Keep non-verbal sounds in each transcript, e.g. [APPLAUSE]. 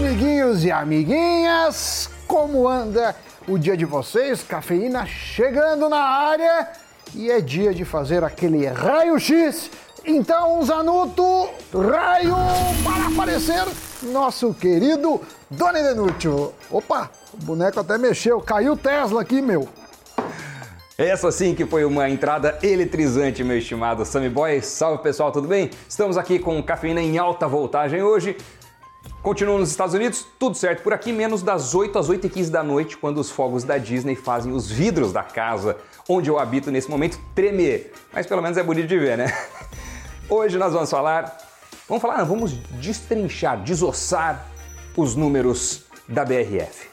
amiguinhos e amiguinhas, como anda o dia de vocês? Cafeína chegando na área e é dia de fazer aquele raio-x. Então, Zanuto, raio para aparecer nosso querido Doni Denúcio. Opa, o boneco até mexeu, caiu Tesla aqui, meu. Essa sim que foi uma entrada eletrizante, meu estimado Sammy Boy. Salve pessoal, tudo bem? Estamos aqui com cafeína em alta voltagem hoje. Continua nos Estados Unidos, tudo certo por aqui, menos das 8 às 8 e 15 da noite, quando os fogos da Disney fazem os vidros da casa onde eu habito nesse momento tremer. Mas pelo menos é bonito de ver, né? [LAUGHS] Hoje nós vamos falar, vamos falar, não, vamos destrinchar, desossar os números da BRF.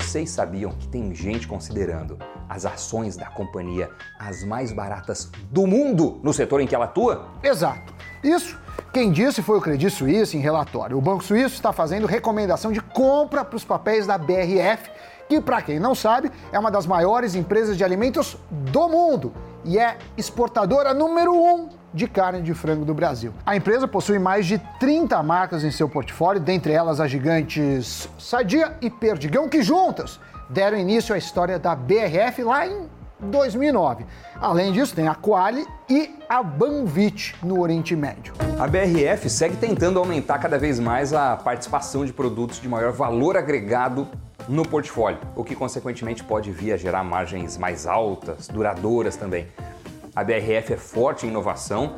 Vocês sabiam que tem gente considerando as ações da companhia as mais baratas do mundo no setor em que ela atua? Exato. Isso, quem disse foi o Credit Suisse em relatório. O Banco Suíço está fazendo recomendação de compra para os papéis da BRF, que, para quem não sabe, é uma das maiores empresas de alimentos do mundo e é exportadora número um de carne de frango do Brasil. A empresa possui mais de 30 marcas em seu portfólio, dentre elas as gigantes Sadia e Perdigão, que juntas deram início à história da BRF lá em 2009. Além disso, tem a Quali e a Banvit no Oriente Médio. A BRF segue tentando aumentar cada vez mais a participação de produtos de maior valor agregado no portfólio, o que consequentemente pode vir a gerar margens mais altas, duradouras também. A BRF é forte em inovação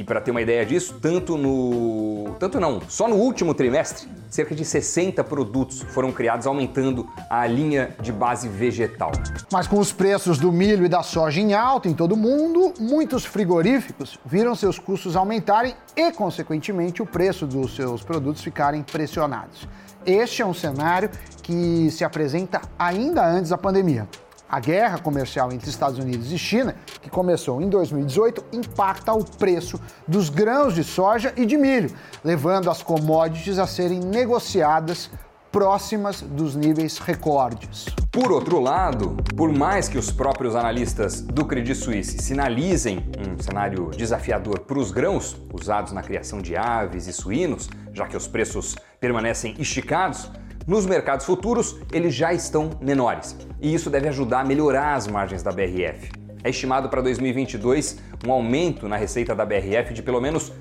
e para ter uma ideia disso, tanto no. Tanto não, só no último trimestre, cerca de 60 produtos foram criados, aumentando a linha de base vegetal. Mas com os preços do milho e da soja em alta em todo o mundo, muitos frigoríficos viram seus custos aumentarem e, consequentemente, o preço dos seus produtos ficarem pressionados. Este é um cenário que se apresenta ainda antes da pandemia. A guerra comercial entre Estados Unidos e China, que começou em 2018, impacta o preço dos grãos de soja e de milho, levando as commodities a serem negociadas próximas dos níveis recordes. Por outro lado, por mais que os próprios analistas do Credit Suisse sinalizem um cenário desafiador para os grãos usados na criação de aves e suínos, já que os preços permanecem esticados, nos mercados futuros, eles já estão menores e isso deve ajudar a melhorar as margens da BRF. É estimado para 2022 um aumento na receita da BRF de pelo menos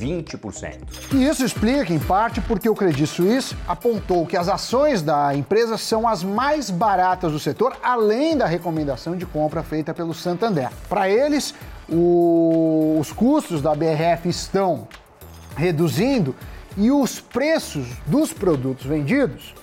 20%. E isso explica, em parte, porque o Credit Suisse apontou que as ações da empresa são as mais baratas do setor, além da recomendação de compra feita pelo Santander. Para eles, o... os custos da BRF estão reduzindo e os preços dos produtos vendidos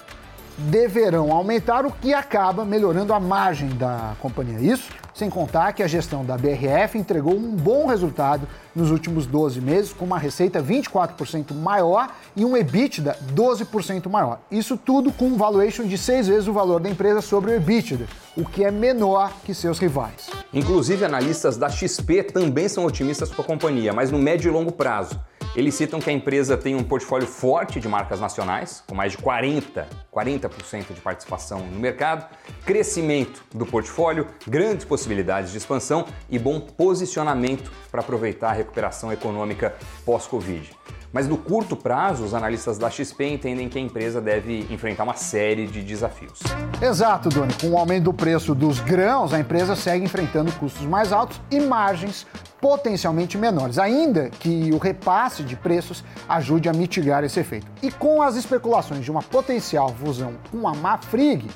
deverão aumentar, o que acaba melhorando a margem da companhia. Isso sem contar que a gestão da BRF entregou um bom resultado nos últimos 12 meses, com uma receita 24% maior e um EBITDA 12% maior. Isso tudo com um valuation de seis vezes o valor da empresa sobre o EBITDA, o que é menor que seus rivais. Inclusive, analistas da XP também são otimistas com a companhia, mas no médio e longo prazo. Eles citam que a empresa tem um portfólio forte de marcas nacionais, com mais de 40, 40% de participação no mercado, crescimento do portfólio, grandes possibilidades de expansão e bom posicionamento para aproveitar a recuperação econômica pós-Covid. Mas no curto prazo, os analistas da XP entendem que a empresa deve enfrentar uma série de desafios. Exato, Doni. Com o aumento do preço dos grãos, a empresa segue enfrentando custos mais altos e margens potencialmente menores, ainda que o repasse de preços ajude a mitigar esse efeito. E com as especulações de uma potencial fusão com a Mafrig,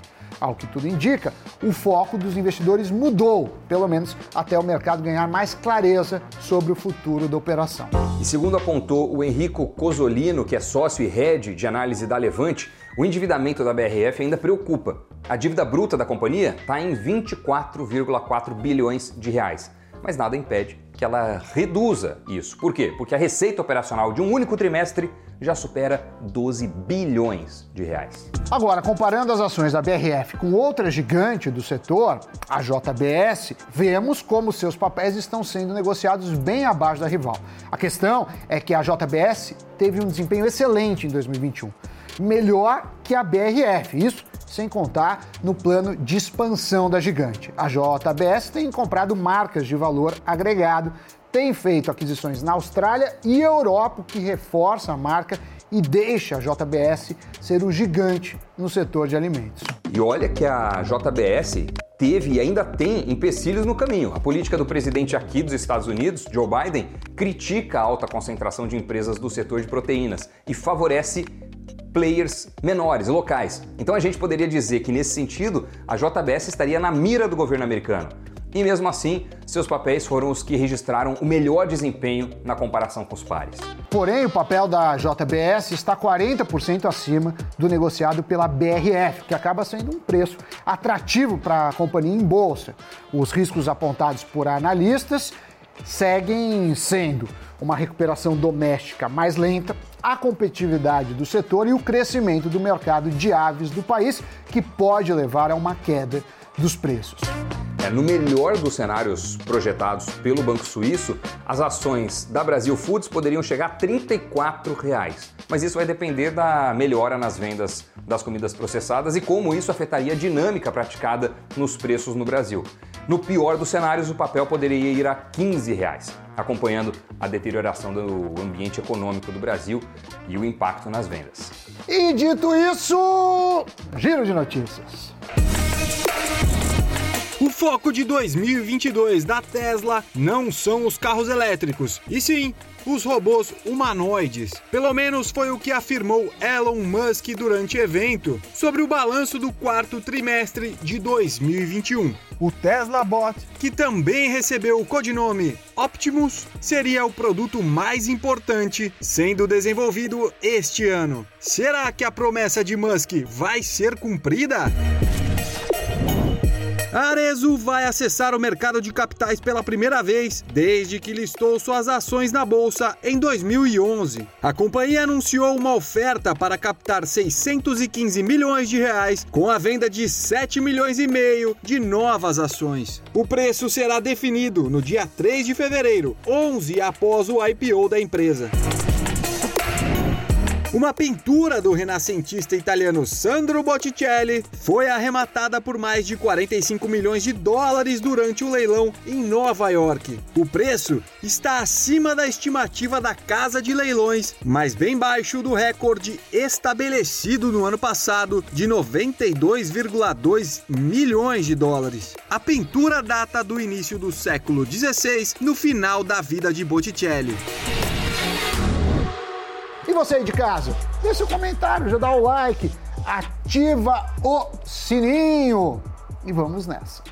ao que tudo indica, o foco dos investidores mudou, pelo menos até o mercado ganhar mais clareza sobre o futuro da operação. E segundo apontou o Henrico Cosolino, que é sócio e head de análise da Levante, o endividamento da BRF ainda preocupa. A dívida bruta da companhia está em 24,4 bilhões de reais, mas nada impede que ela reduza isso. Por quê? Porque a receita operacional de um único trimestre já supera 12 bilhões de reais. Agora, comparando as ações da BRF com outra gigante do setor, a JBS, vemos como seus papéis estão sendo negociados bem abaixo da rival. A questão é que a JBS teve um desempenho excelente em 2021, melhor que a BRF. Isso sem contar no plano de expansão da gigante. A JBS tem comprado marcas de valor agregado tem feito aquisições na Austrália e Europa, que reforça a marca e deixa a JBS ser o gigante no setor de alimentos. E olha que a JBS teve e ainda tem empecilhos no caminho. A política do presidente aqui dos Estados Unidos, Joe Biden, critica a alta concentração de empresas do setor de proteínas e favorece players menores, locais. Então a gente poderia dizer que nesse sentido a JBS estaria na mira do governo americano. E mesmo assim, seus papéis foram os que registraram o melhor desempenho na comparação com os pares. Porém, o papel da JBS está 40% acima do negociado pela BRF, que acaba sendo um preço atrativo para a companhia em bolsa. Os riscos apontados por analistas seguem sendo uma recuperação doméstica mais lenta, a competitividade do setor e o crescimento do mercado de aves do país, que pode levar a uma queda dos preços. É, no melhor dos cenários projetados pelo Banco Suíço, as ações da Brasil Foods poderiam chegar a 34 reais. mas isso vai depender da melhora nas vendas das comidas processadas e como isso afetaria a dinâmica praticada nos preços no Brasil. No pior dos cenários, o papel poderia ir a 15 reais, acompanhando a deterioração do ambiente econômico do Brasil e o impacto nas vendas. E dito isso, giro de notícias. Foco de 2022 da Tesla não são os carros elétricos, e sim os robôs humanoides. Pelo menos foi o que afirmou Elon Musk durante evento sobre o balanço do quarto trimestre de 2021. O Tesla Bot, que também recebeu o codinome Optimus, seria o produto mais importante sendo desenvolvido este ano. Será que a promessa de Musk vai ser cumprida? Arezo vai acessar o mercado de capitais pela primeira vez desde que listou suas ações na bolsa em 2011. A companhia anunciou uma oferta para captar 615 milhões de reais com a venda de 7 milhões e meio de novas ações. O preço será definido no dia 3 de fevereiro, 11 após o IPO da empresa. Uma pintura do renascentista italiano Sandro Botticelli foi arrematada por mais de 45 milhões de dólares durante o leilão em Nova York. O preço está acima da estimativa da casa de leilões, mas bem baixo do recorde estabelecido no ano passado de 92,2 milhões de dólares. A pintura data do início do século XVI, no final da vida de Botticelli. E você aí de casa? Deixa o comentário, já dá o like, ativa o sininho e vamos nessa.